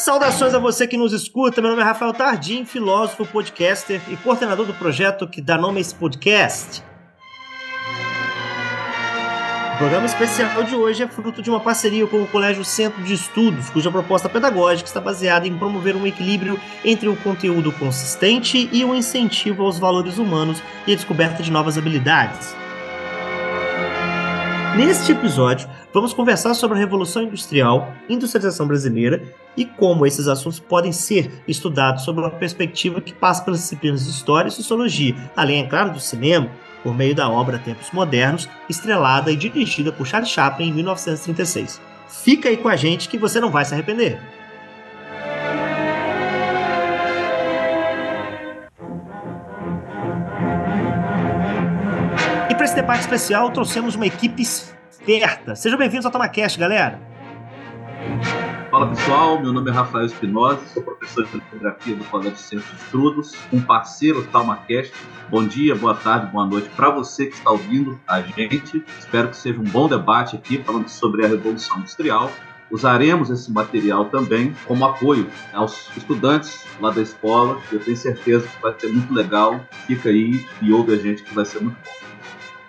Saudações a você que nos escuta. Meu nome é Rafael Tardim, filósofo, podcaster e coordenador do projeto que dá nome a esse podcast. O programa especial de hoje é fruto de uma parceria com o Colégio Centro de Estudos, cuja proposta pedagógica está baseada em promover um equilíbrio entre o conteúdo consistente e o incentivo aos valores humanos e a descoberta de novas habilidades. Neste episódio, vamos conversar sobre a Revolução Industrial, industrialização brasileira e como esses assuntos podem ser estudados sob uma perspectiva que passa pelas disciplinas de História e Sociologia, além, é claro, do cinema, por meio da obra Tempos Modernos, estrelada e dirigida por Charles Chaplin em 1936. Fica aí com a gente que você não vai se arrepender. E para esse debate especial, trouxemos uma equipe esperta. Sejam bem-vindos ao TomaCast, galera. Fala pessoal, meu nome é Rafael Espinosa, sou professor de fotografia do Colégio Centro de Estudos, um parceiro do TalmaCast. Bom dia, boa tarde, boa noite para você que está ouvindo a gente. Espero que seja um bom debate aqui falando sobre a Revolução Industrial. Usaremos esse material também como apoio aos estudantes lá da escola. Eu tenho certeza que vai ser muito legal. Fica aí e ouve a gente que vai ser muito bom.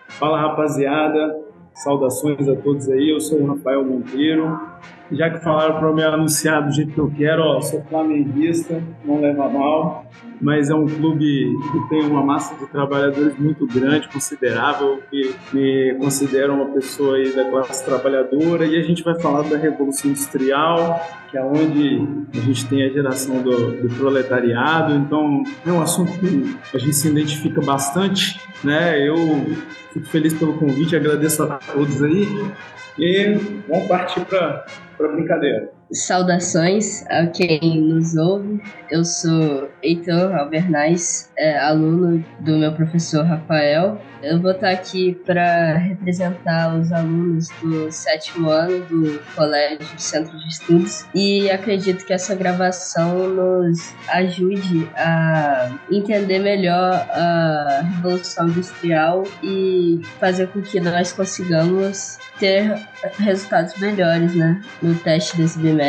Fala rapaziada, saudações a todos aí. Eu sou o Rafael Monteiro. Já que falaram para me anunciar do jeito que eu quero, ó, sou flamenguista, não leva mal, mas é um clube que tem uma massa de trabalhadores muito grande, considerável, que me considero uma pessoa aí da classe trabalhadora. E a gente vai falar da Revolução Industrial, que é onde a gente tem a geração do, do proletariado. Então é um assunto que a gente se identifica bastante, né? Eu fico feliz pelo convite, agradeço a todos aí. E vamos partir para a brincadeira. Saudações a quem nos ouve. Eu sou Heitor Albernaz, é, aluno do meu professor Rafael. Eu vou estar aqui para representar os alunos do sétimo ano do Colégio Centro de Estudos e acredito que essa gravação nos ajude a entender melhor a Revolução Industrial e fazer com que nós consigamos ter resultados melhores né, no teste desse bimestre.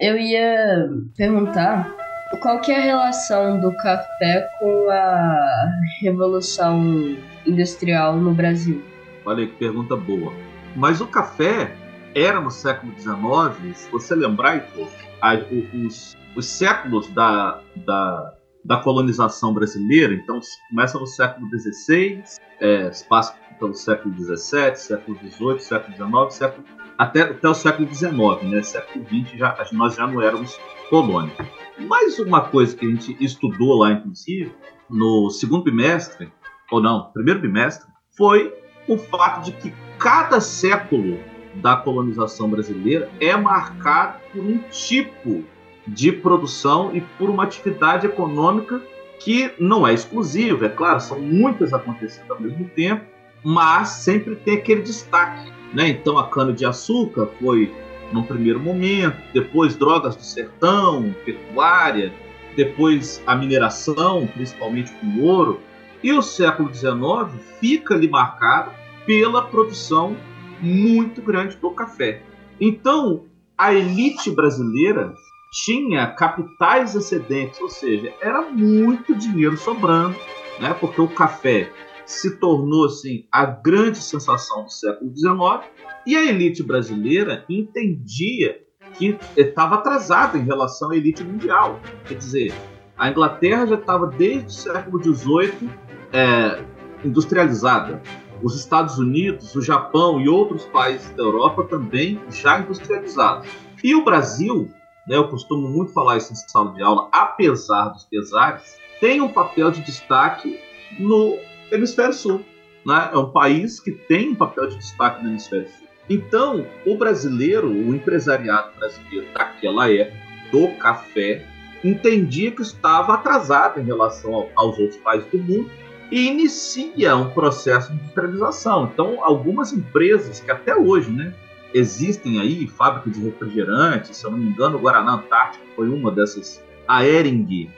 Eu ia perguntar qual que é a relação do café com a revolução industrial no Brasil. Olha que pergunta boa. Mas o café era no século XIX, se você lembrar, Heitor, os, os séculos da, da, da colonização brasileira, então começa no século XVI, é, passa pelo século XVII, século XVIII, século XIX, século, até, até o século XIX, né? século XX já, nós já não éramos colônia. Mais uma coisa que a gente estudou lá, inclusive, no segundo bimestre, ou não, primeiro bimestre, foi o fato de que cada século da colonização brasileira é marcado por um tipo de produção e por uma atividade econômica que não é exclusiva, é claro, são muitas acontecendo ao mesmo tempo, mas sempre tem aquele destaque. Né? Então a cana-de-açúcar foi num primeiro momento, depois drogas do sertão, pecuária, depois a mineração, principalmente com ouro, e o século XIX fica ali marcado pela produção muito grande do café. Então, a elite brasileira tinha capitais excedentes, ou seja, era muito dinheiro sobrando, né? Porque o café se tornou assim a grande sensação do século XIX e a elite brasileira entendia que estava atrasada em relação à elite mundial. Quer dizer, a Inglaterra já estava desde o século XVIII é, industrializada. Os Estados Unidos, o Japão e outros países da Europa também já industrializados. E o Brasil, né, eu costumo muito falar isso em sala de aula, apesar dos pesares, tem um papel de destaque no Hemisfério Sul. Né? É um país que tem um papel de destaque no Hemisfério Sul. Então, o brasileiro, o empresariado brasileiro daquela época, do café, entendia que estava atrasado em relação aos outros países do mundo e inicia um processo de industrialização. Então, algumas empresas que até hoje, né, existem aí, fábrica de refrigerantes, se eu não me engano, o Guaraná Antártico foi uma dessas, a Ering de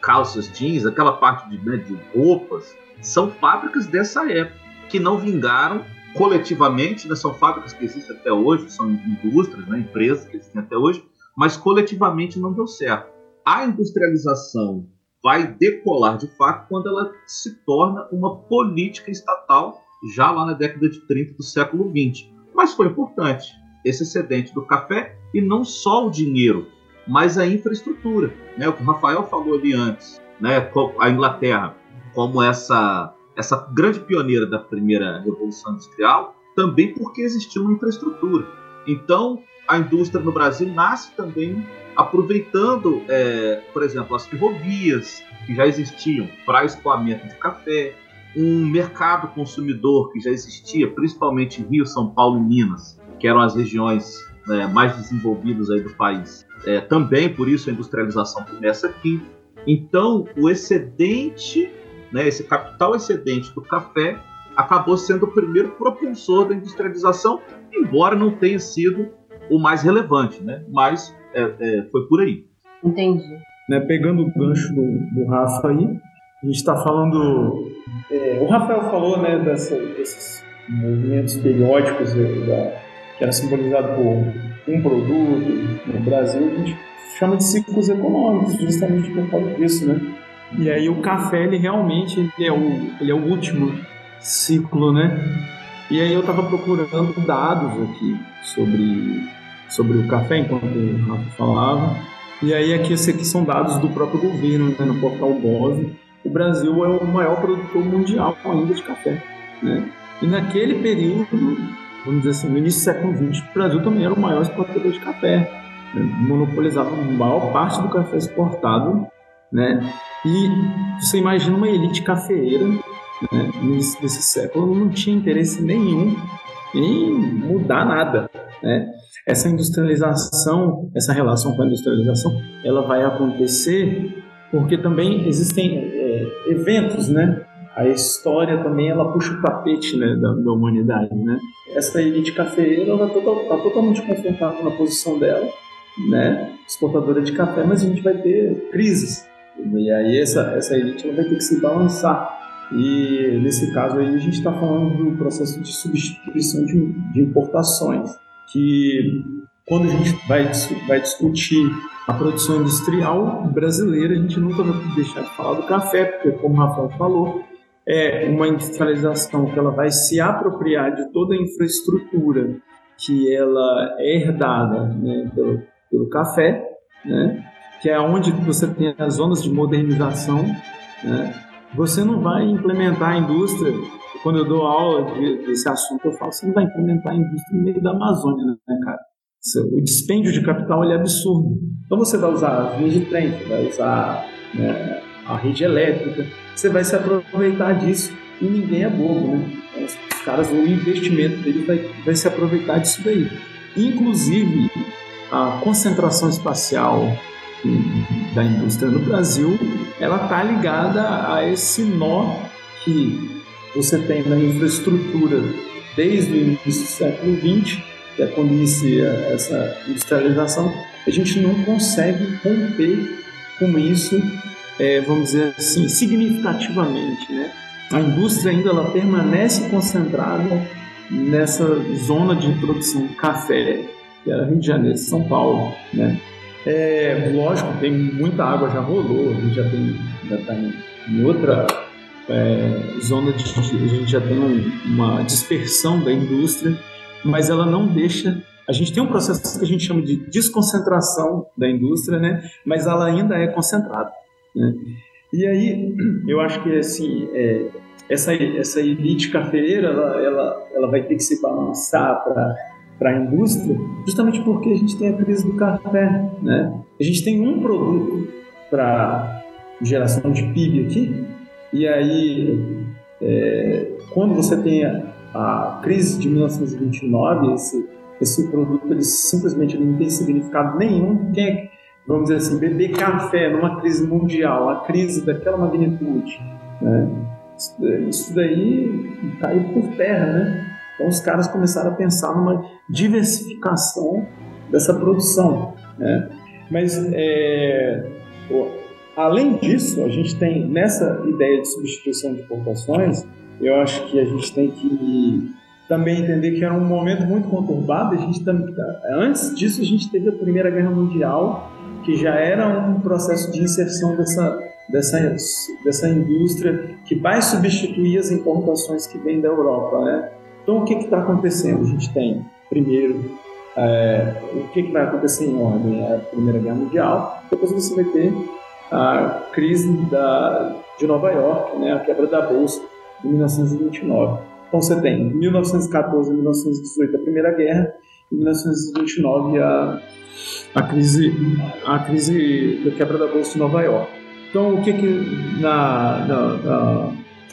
calças jeans, aquela parte de, né, de roupas, são fábricas dessa época que não vingaram coletivamente, né, são fábricas que existem até hoje, são indústrias, né, empresas que existem até hoje, mas coletivamente não deu certo. A industrialização vai decolar de fato quando ela se torna uma política estatal já lá na década de 30 do século 20. Mas foi importante esse excedente do café e não só o dinheiro, mas a infraestrutura. Né? O que o Rafael falou ali antes, né? a Inglaterra como essa, essa grande pioneira da primeira revolução industrial, também porque existia uma infraestrutura. Então, a indústria no Brasil nasce também aproveitando, é, por exemplo, as ferrovias que já existiam para escoamento de café, um mercado consumidor que já existia, principalmente em Rio, São Paulo e Minas, que eram as regiões é, mais desenvolvidas aí do país. É, também por isso a industrialização começa aqui. Então, o excedente, né, esse capital excedente do café, acabou sendo o primeiro propulsor da industrialização, embora não tenha sido o mais relevante, né? Mas é, é, foi por aí. Entendi. Né, pegando o gancho do, do Rafa aí, a gente está falando. É, o Rafael falou né, dessa, desses movimentos periódicos da, que era simbolizado por um produto no Brasil, a gente chama de ciclos econômicos, justamente por causa disso, né? E aí o café, ele realmente ele é, o, ele é o último ciclo, né? E aí eu estava procurando dados aqui sobre sobre o café, enquanto o Rafa falava. E aí aqui, esses aqui são dados do próprio governo, né, no portal BOV. O Brasil é o maior produtor mundial ainda de café. Né? E naquele período, vamos dizer assim, no início do século XX, o Brasil também era o maior exportador de café. Né? Monopolizava a maior parte do café exportado. Né? E você imagina uma elite cafeeira né? início desse século, não tinha interesse nenhum em mudar nada. Né? Essa industrialização, essa relação com a industrialização, ela vai acontecer porque também existem é, eventos, né? A história também ela puxa o tapete né, da, da humanidade, né? Essa elite cafeeira está total, tá totalmente confortável na posição dela, né? Exportadora de café, mas a gente vai ter crises e aí essa essa elite ela vai ter que se balançar. E nesse caso aí a gente está falando do processo de substituição de, de importações que quando a gente vai, vai discutir a produção industrial brasileira, a gente nunca vai deixar de falar do café, porque, como o Rafael falou, é uma industrialização que ela vai se apropriar de toda a infraestrutura que ela é herdada né, pelo, pelo café, né, que é onde você tem as zonas de modernização. Né, você não vai implementar a indústria quando eu dou aula de, desse assunto, eu falo, você não vai implementar a indústria no meio da Amazônia, né, cara? O dispêndio de capital é absurdo. Então você vai usar as linhas de trem, você vai usar né, a rede elétrica, você vai se aproveitar disso e ninguém é bobo, né? Os caras, o investimento dele vai, vai se aproveitar disso daí. Inclusive, a concentração espacial da indústria no Brasil, ela está ligada a esse nó que você tem na infraestrutura desde o início do século XX, que é quando inicia essa industrialização, a gente não consegue romper com isso, é, vamos dizer assim, significativamente. Né? A indústria ainda ela permanece concentrada nessa zona de produção de café, que era Rio de Janeiro, São Paulo. Né? É, lógico, tem muita água já rolou, a gente já tem já está em outra é, zona de. A gente já tem uma dispersão da indústria, mas ela não deixa. A gente tem um processo que a gente chama de desconcentração da indústria, né? mas ela ainda é concentrada. Né? E aí, eu acho que assim, é, essa, essa elite cafeeira ela, ela, ela vai ter que se balançar para a indústria, justamente porque a gente tem a crise do café. Né? A gente tem um produto para geração de PIB aqui, e aí é, quando você tem a, a, crise de 1929, esse, esse produto ele simplesmente não tem significado nenhum. Quem é, vamos dizer assim, beber café numa crise mundial, a crise daquela magnitude, né? isso daí caiu por terra, né? Então os caras começaram a pensar numa diversificação dessa produção, né? Mas é, além disso, a gente tem nessa ideia de substituição de importações, eu acho que a gente tem que também entender que era um momento muito conturbado. A gente antes disso a gente teve a Primeira Guerra Mundial, que já era um processo de inserção dessa dessa, dessa indústria que vai substituir as importações que vêm da Europa. Né? Então, o que está acontecendo? A gente tem, primeiro, é, o que, que vai acontecer em ordem? É a Primeira Guerra Mundial, depois você vai ter a crise da, de Nova York, né, a quebra da Bolsa, em 1929. Então, você tem, em 1914 e 1918, a Primeira Guerra, em 1929, a, a, crise, a crise da quebra da Bolsa de Nova York. Então, o que que na, na, na,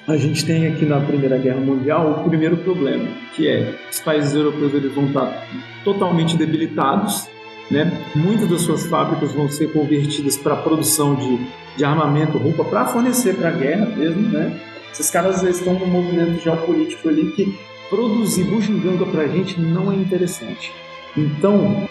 a gente tem aqui na Primeira Guerra Mundial? O primeiro problema, que é os países europeus eles vão estar totalmente debilitados, né? Muitas das suas fábricas vão ser convertidas para produção de, de armamento, roupa, para fornecer para a guerra mesmo, né? Esses caras estão num movimento geopolítico ali que produzir bugiganga para a gente não é interessante. Então,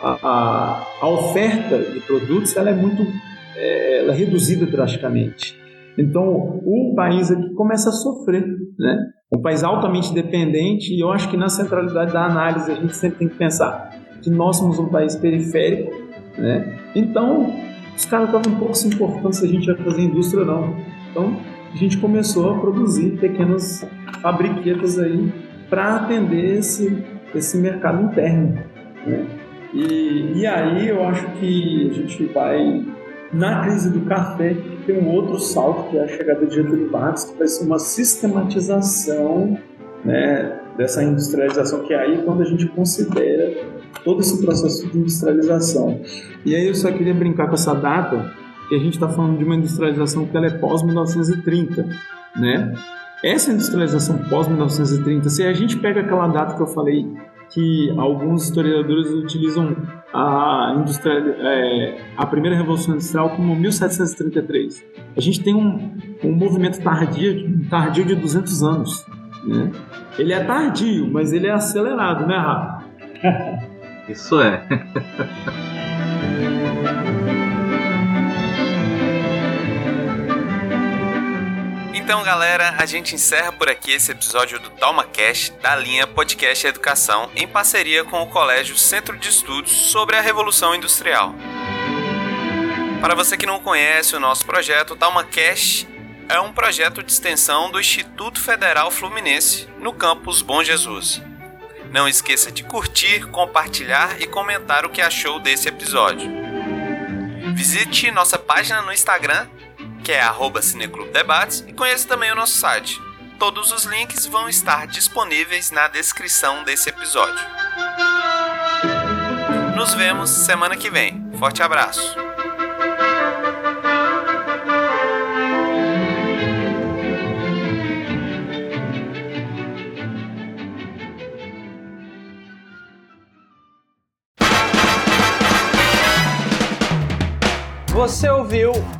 a, a, a, oferta de produtos ela é muito é, ela é reduzida drasticamente. Então, o país aqui começa a sofrer, né? Um país altamente dependente, e eu acho que na centralidade da análise a gente sempre tem que pensar que nós somos um país periférico, né? Então, os caras estavam um pouco se importando se a gente ia fazer indústria ou não. Então, a gente começou a produzir pequenas fabriquetas aí para atender esse, esse mercado interno. Né? E, e aí eu acho que a gente vai na crise do café, tem um outro salto, que é a chegada de Getúlio Vargas, que vai ser uma sistematização né, dessa industrialização, que é aí quando a gente considera todo esse processo de industrialização. E aí eu só queria brincar com essa data, que a gente está falando de uma industrialização que ela é pós-1930, né? Essa industrialização pós-1930, se a gente pega aquela data que eu falei que alguns historiadores utilizam a, indústria, é, a primeira revolução industrial como 1733. A gente tem um, um movimento tardio, tardio de 200 anos. Né? Ele é tardio, mas ele é acelerado, né, Rafa? Isso é. Então, galera, a gente encerra por aqui esse episódio do TalmaCast da linha Podcast Educação em parceria com o Colégio Centro de Estudos sobre a Revolução Industrial. Para você que não conhece o nosso projeto, o TalmaCast é um projeto de extensão do Instituto Federal Fluminense no campus Bom Jesus. Não esqueça de curtir, compartilhar e comentar o que achou desse episódio. Visite nossa página no Instagram que é arroba Cineclube Debates, e conheça também o nosso site. Todos os links vão estar disponíveis na descrição desse episódio. Nos vemos semana que vem. Forte abraço! Você ouviu